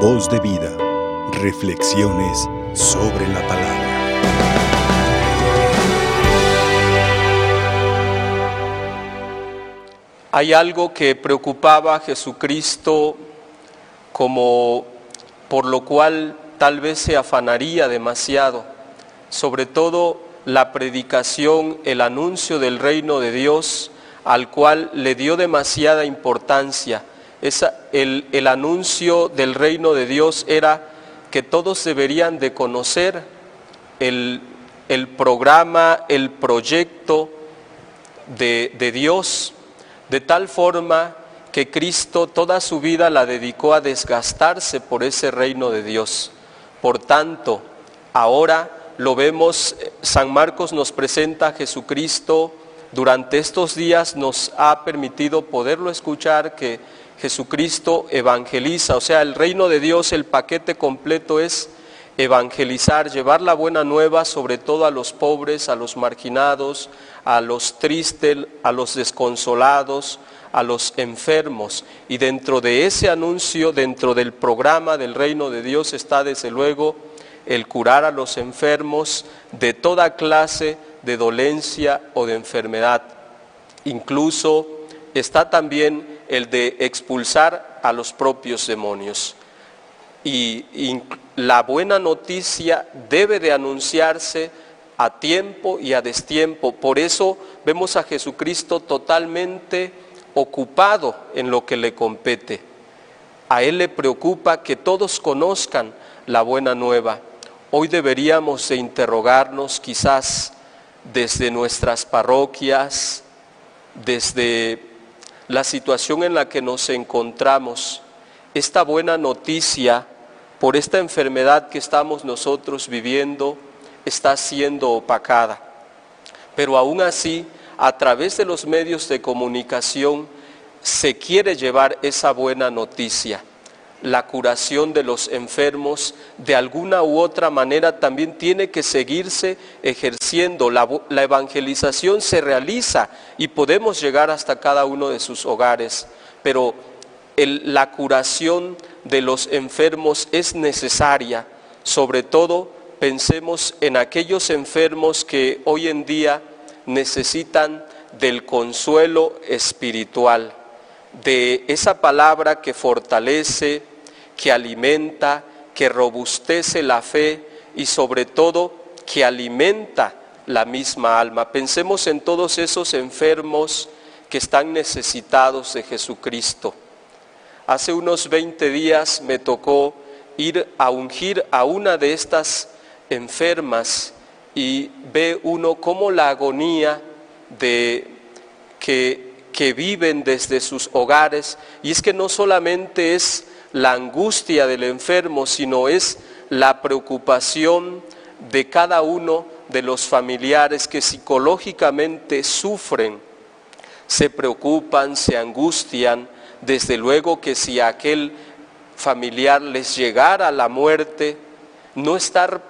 Voz de vida. Reflexiones sobre la palabra. Hay algo que preocupaba a Jesucristo como por lo cual tal vez se afanaría demasiado, sobre todo la predicación, el anuncio del reino de Dios, al cual le dio demasiada importancia. El, el anuncio del reino de Dios era que todos deberían de conocer el, el programa, el proyecto de, de Dios, de tal forma que Cristo toda su vida la dedicó a desgastarse por ese reino de Dios. Por tanto, ahora lo vemos, San Marcos nos presenta a Jesucristo, durante estos días nos ha permitido poderlo escuchar que Jesucristo evangeliza, o sea, el reino de Dios, el paquete completo es evangelizar, llevar la buena nueva sobre todo a los pobres, a los marginados, a los tristes, a los desconsolados, a los enfermos. Y dentro de ese anuncio, dentro del programa del reino de Dios está desde luego el curar a los enfermos de toda clase de dolencia o de enfermedad. Incluso está también el de expulsar a los propios demonios. Y, la buena noticia debe de anunciarse a tiempo y a destiempo. Por eso vemos a Jesucristo totalmente ocupado en lo que le compete. A Él le preocupa que todos conozcan la buena nueva. Hoy deberíamos de interrogarnos quizás desde nuestras parroquias, desde la situación en la que nos encontramos, esta buena noticia por esta enfermedad que estamos nosotros viviendo está siendo opacada. Pero aún así, a través de los medios de comunicación, se quiere llevar esa buena noticia la curación de los enfermos, de alguna u otra manera también tiene que seguirse ejerciendo. La, evangelización se realiza y podemos llegar hasta cada uno de sus hogares, pero la curación de los enfermos es necesaria. Sobre todo pensemos en aquellos enfermos que hoy en día necesitan del consuelo espiritual de esa palabra que fortalece, que alimenta, que robustece la fe y sobre todo que alimenta la misma alma. Pensemos en todos esos enfermos que están necesitados de Jesucristo. Hace unos 20 días me tocó ir a ungir a una de estas enfermas y ve uno cómo la agonía de que que viven desde sus hogares. Y es que no solamente es la angustia del enfermo, sino es la preocupación de cada uno de los familiares que psicológicamente sufren, se preocupan, se angustian, desde luego que si aquel familiar les llegara la muerte, no estar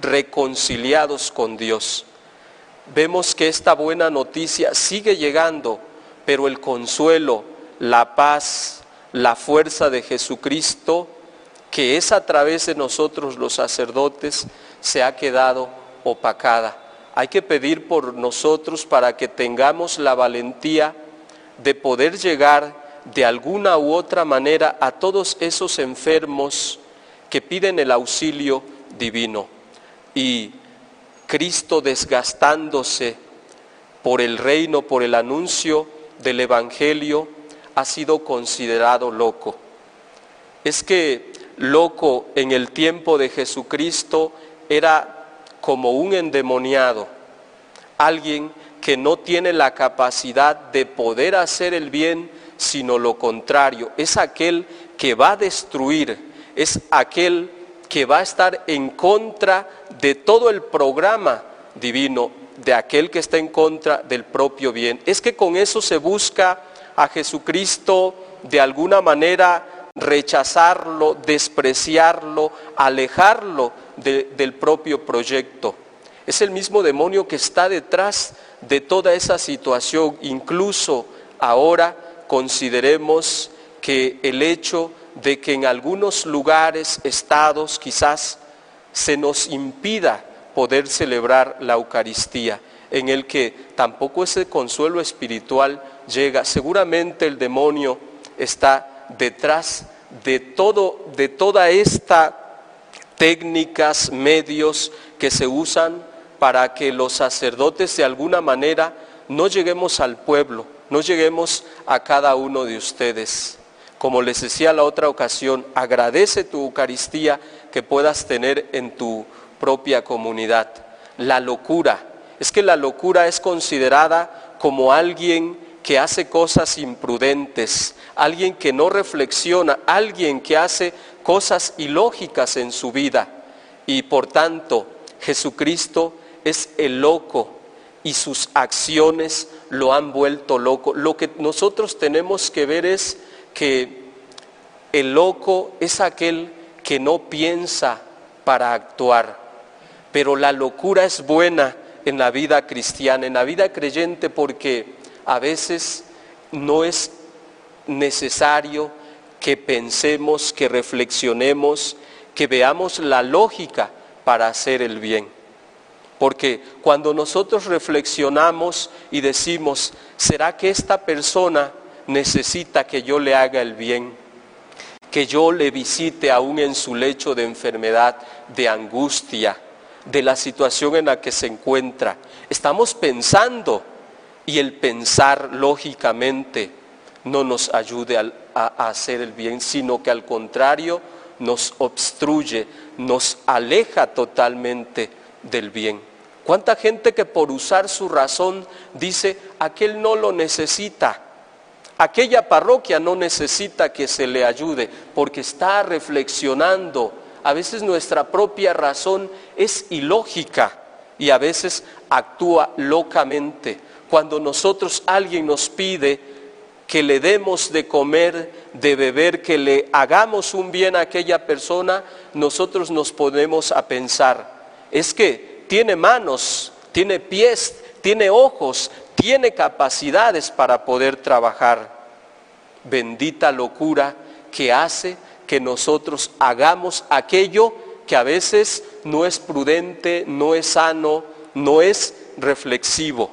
reconciliados con Dios. Vemos que esta buena noticia sigue llegando pero el consuelo, la paz, la fuerza de Jesucristo, que es a través de nosotros los sacerdotes, se ha quedado opacada. Hay que pedir por nosotros para que tengamos la valentía de poder llegar de alguna u otra manera a todos esos enfermos que piden el auxilio divino. Y Cristo desgastándose por el reino, por el anuncio, del Evangelio ha sido considerado loco. Es que loco en el tiempo de Jesucristo era como un endemoniado, alguien que no tiene la capacidad de poder hacer el bien, sino lo contrario. Es aquel que va a destruir, es aquel que va a estar en contra de todo el programa divino de aquel que está en contra del propio bien. Es que con eso se busca a Jesucristo de alguna manera rechazarlo, despreciarlo, alejarlo del propio proyecto. Es el mismo demonio que está detrás de toda esa situación. Incluso ahora consideremos que el hecho de que en algunos lugares, estados, quizás se nos impida poder celebrar la Eucaristía, en el que tampoco ese consuelo espiritual llega. Seguramente el demonio está detrás de todo de toda esta técnicas, medios que se usan para que los sacerdotes de alguna manera no lleguemos al pueblo, no lleguemos a cada uno de ustedes. Como les decía la otra ocasión, agradece tu Eucaristía que puedas tener en tu propia comunidad. La locura, es que la locura es considerada como alguien que hace cosas imprudentes, alguien que no reflexiona, alguien que hace cosas ilógicas en su vida. Y por tanto, Jesucristo es el loco y sus acciones lo han vuelto loco. Lo que nosotros tenemos que ver es que el loco es aquel que no piensa para actuar, pero la locura es buena en la vida cristiana, en la vida creyente, porque a veces no es necesario que pensemos, que reflexionemos, que veamos la lógica para hacer el bien. Porque cuando nosotros reflexionamos y decimos, ¿será que esta persona necesita que yo le haga el bien? Que yo le visite aún en su lecho de enfermedad, de angustia, de la situación en la que se encuentra. Estamos pensando y el pensar lógicamente no nos ayude a, hacer el bien, sino que al contrario nos obstruye, nos aleja totalmente del bien. ¿Cuánta gente que por usar su razón dice, aquel no lo necesita, aquella parroquia no necesita que se le ayude, porque está reflexionando. A veces nuestra propia razón es ilógica y a veces actúa locamente. Cuando nosotros alguien nos pide que le demos de comer, de beber, que le hagamos un bien a aquella persona, nosotros nos ponemos a pensar, es que tiene manos, tiene pies, tiene ojos, tiene capacidades para poder trabajar. Bendita locura que hace que nosotros hagamos aquello que a veces no es prudente, no es sano, no es reflexivo.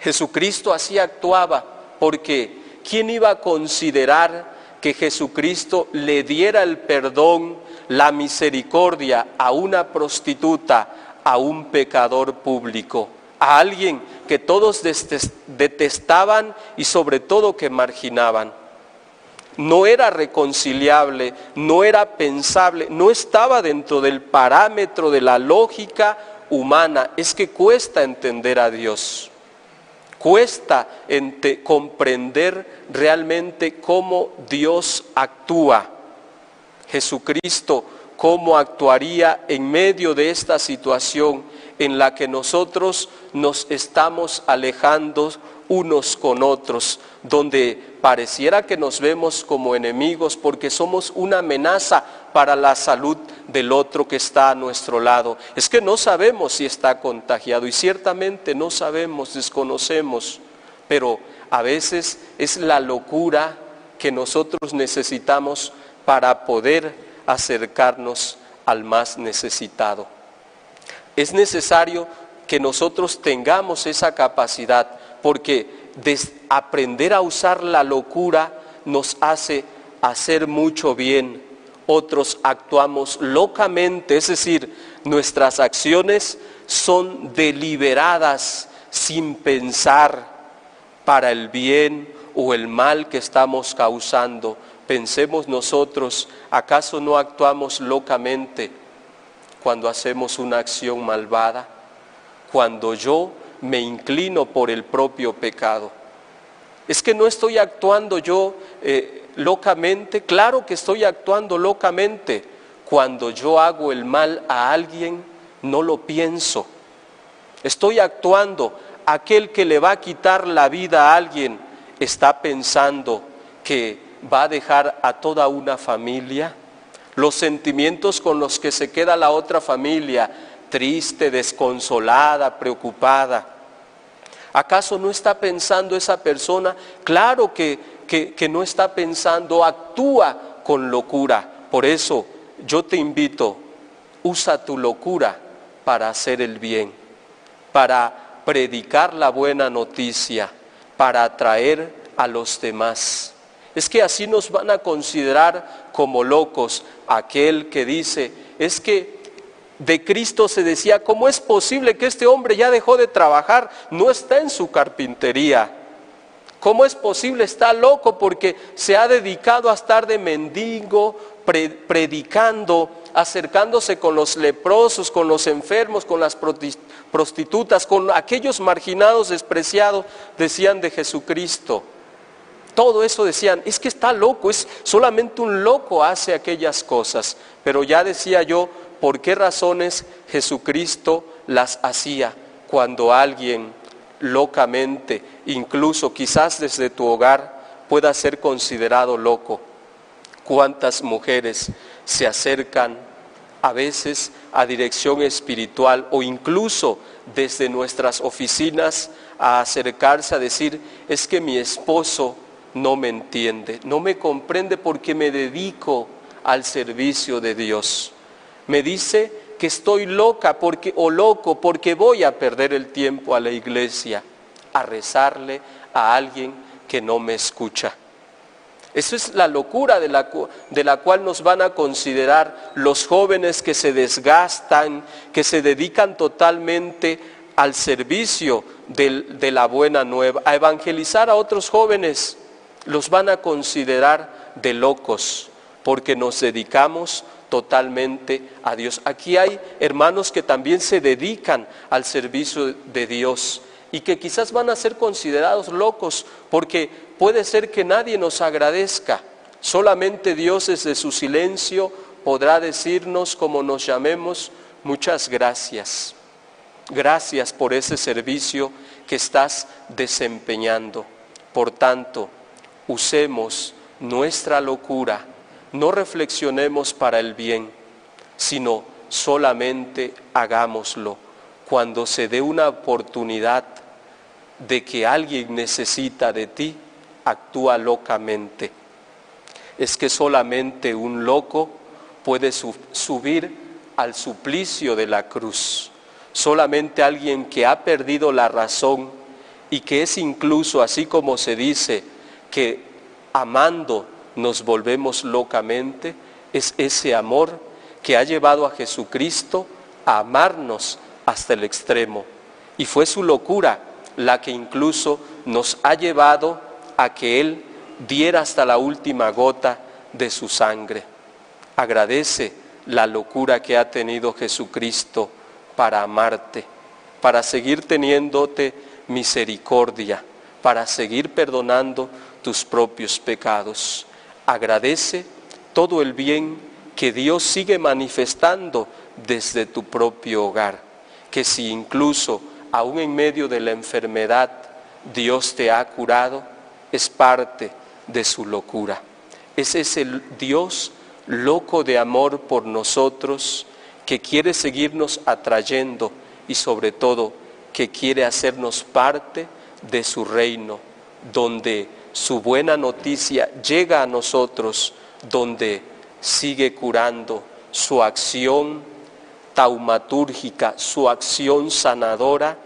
Jesucristo así actuaba porque ¿quién iba a considerar que Jesucristo le diera el perdón, la misericordia a una prostituta, a un pecador público, a alguien que todos detestaban y sobre todo que marginaban? No era reconciliable, no era pensable, no estaba dentro del parámetro de la lógica humana. Es que cuesta entender a Dios. Cuesta comprender realmente cómo Dios actúa. Jesucristo, cómo actuaría en medio de esta situación en la que nosotros nos estamos alejando unos con otros, donde pareciera que nos vemos como enemigos porque somos una amenaza para la salud del otro que está a nuestro lado. Es que no sabemos si está contagiado y ciertamente no sabemos, desconocemos, pero a veces es la locura que nosotros necesitamos para poder acercarnos al más necesitado. Es necesario que nosotros tengamos esa capacidad porque aprender a usar la locura nos hace hacer mucho bien. Otros actuamos locamente, es decir, nuestras acciones son deliberadas sin pensar para el bien o el mal que estamos causando. Pensemos nosotros, ¿acaso no actuamos locamente cuando hacemos una acción malvada? Cuando yo me inclino por el propio pecado. Es que no estoy actuando yo eh, locamente, claro que estoy actuando locamente. Cuando yo hago el mal a alguien, no lo pienso. Estoy actuando, aquel que le va a quitar la vida a alguien, está pensando que va a dejar a toda una familia. Los sentimientos con los que se queda la otra familia, triste, desconsolada, preocupada. ¿Acaso no está pensando esa persona? Claro que, que, no está pensando, actúa con locura. Por eso yo te invito, usa tu locura para hacer el bien, para predicar la buena noticia, para atraer a los demás. Es que así nos van a considerar como locos aquel que dice, es que de Cristo se decía, ¿cómo es posible que este hombre ya dejó de trabajar? No está en su carpintería. ¿Cómo es posible? Está loco porque se ha dedicado a estar de mendigo, predicando, acercándose con los leprosos, con los enfermos, con las prostitutas, con aquellos marginados, despreciados, decían de Jesucristo. Todo eso decían, es que está loco, es solamente un loco hace aquellas cosas. Pero ya decía yo, por qué razones Jesucristo las hacía cuando alguien locamente, incluso quizás desde tu hogar, pueda ser considerado loco. ¿Cuántas mujeres se acercan a veces a dirección espiritual o incluso desde nuestras oficinas a acercarse a decir, es que mi esposo no me entiende, no me comprende porque me dedico al servicio de Dios me dice que estoy loca porque, o loco porque voy a perder el tiempo a la iglesia, a rezarle a alguien que no me escucha. Eso es la locura de la, de la, cual nos van a considerar los jóvenes que se desgastan, que se dedican totalmente al servicio de la buena nueva, a evangelizar a otros jóvenes. Los van a considerar de locos porque nos dedicamos totalmente a Dios. Aquí hay hermanos que también se dedican al servicio de Dios y que quizás van a ser considerados locos porque puede ser que nadie nos agradezca. Solamente Dios desde su silencio podrá decirnos, como nos llamemos, muchas gracias. Gracias por ese servicio que estás desempeñando. Por tanto, usemos nuestra locura no reflexionemos para el bien, sino solamente hagámoslo cuando se dé una oportunidad de que alguien necesita de ti, actúa locamente. Es que solamente un loco puede subir al suplicio de la cruz. Solamente alguien que ha perdido la razón y que es incluso, así como se dice, que amando nos volvemos locamente es ese amor que ha llevado a Jesucristo a amarnos hasta el extremo. Y fue su locura la que incluso nos ha llevado a que Él diera hasta la última gota de su sangre. Agradece la locura que ha tenido Jesucristo para amarte, para seguir teniéndote misericordia, para seguir perdonando tus propios pecados agradece todo el bien que Dios sigue manifestando desde tu propio hogar, que si incluso aún en medio de la enfermedad Dios te ha curado, es parte de su locura. Es el Dios loco de amor por nosotros, que quiere seguirnos atrayendo y sobre todo que quiere hacernos parte de su reino, donde su buena noticia llega a nosotros donde sigue curando su acción taumatúrgica, su acción sanadora,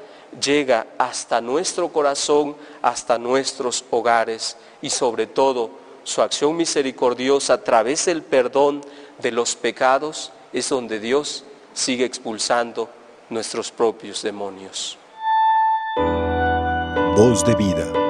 llega hasta nuestro corazón, hasta nuestros hogares y sobre todo su acción misericordiosa a través del perdón de los pecados es donde Dios sigue expulsando nuestros propios demonios. Voz de vida.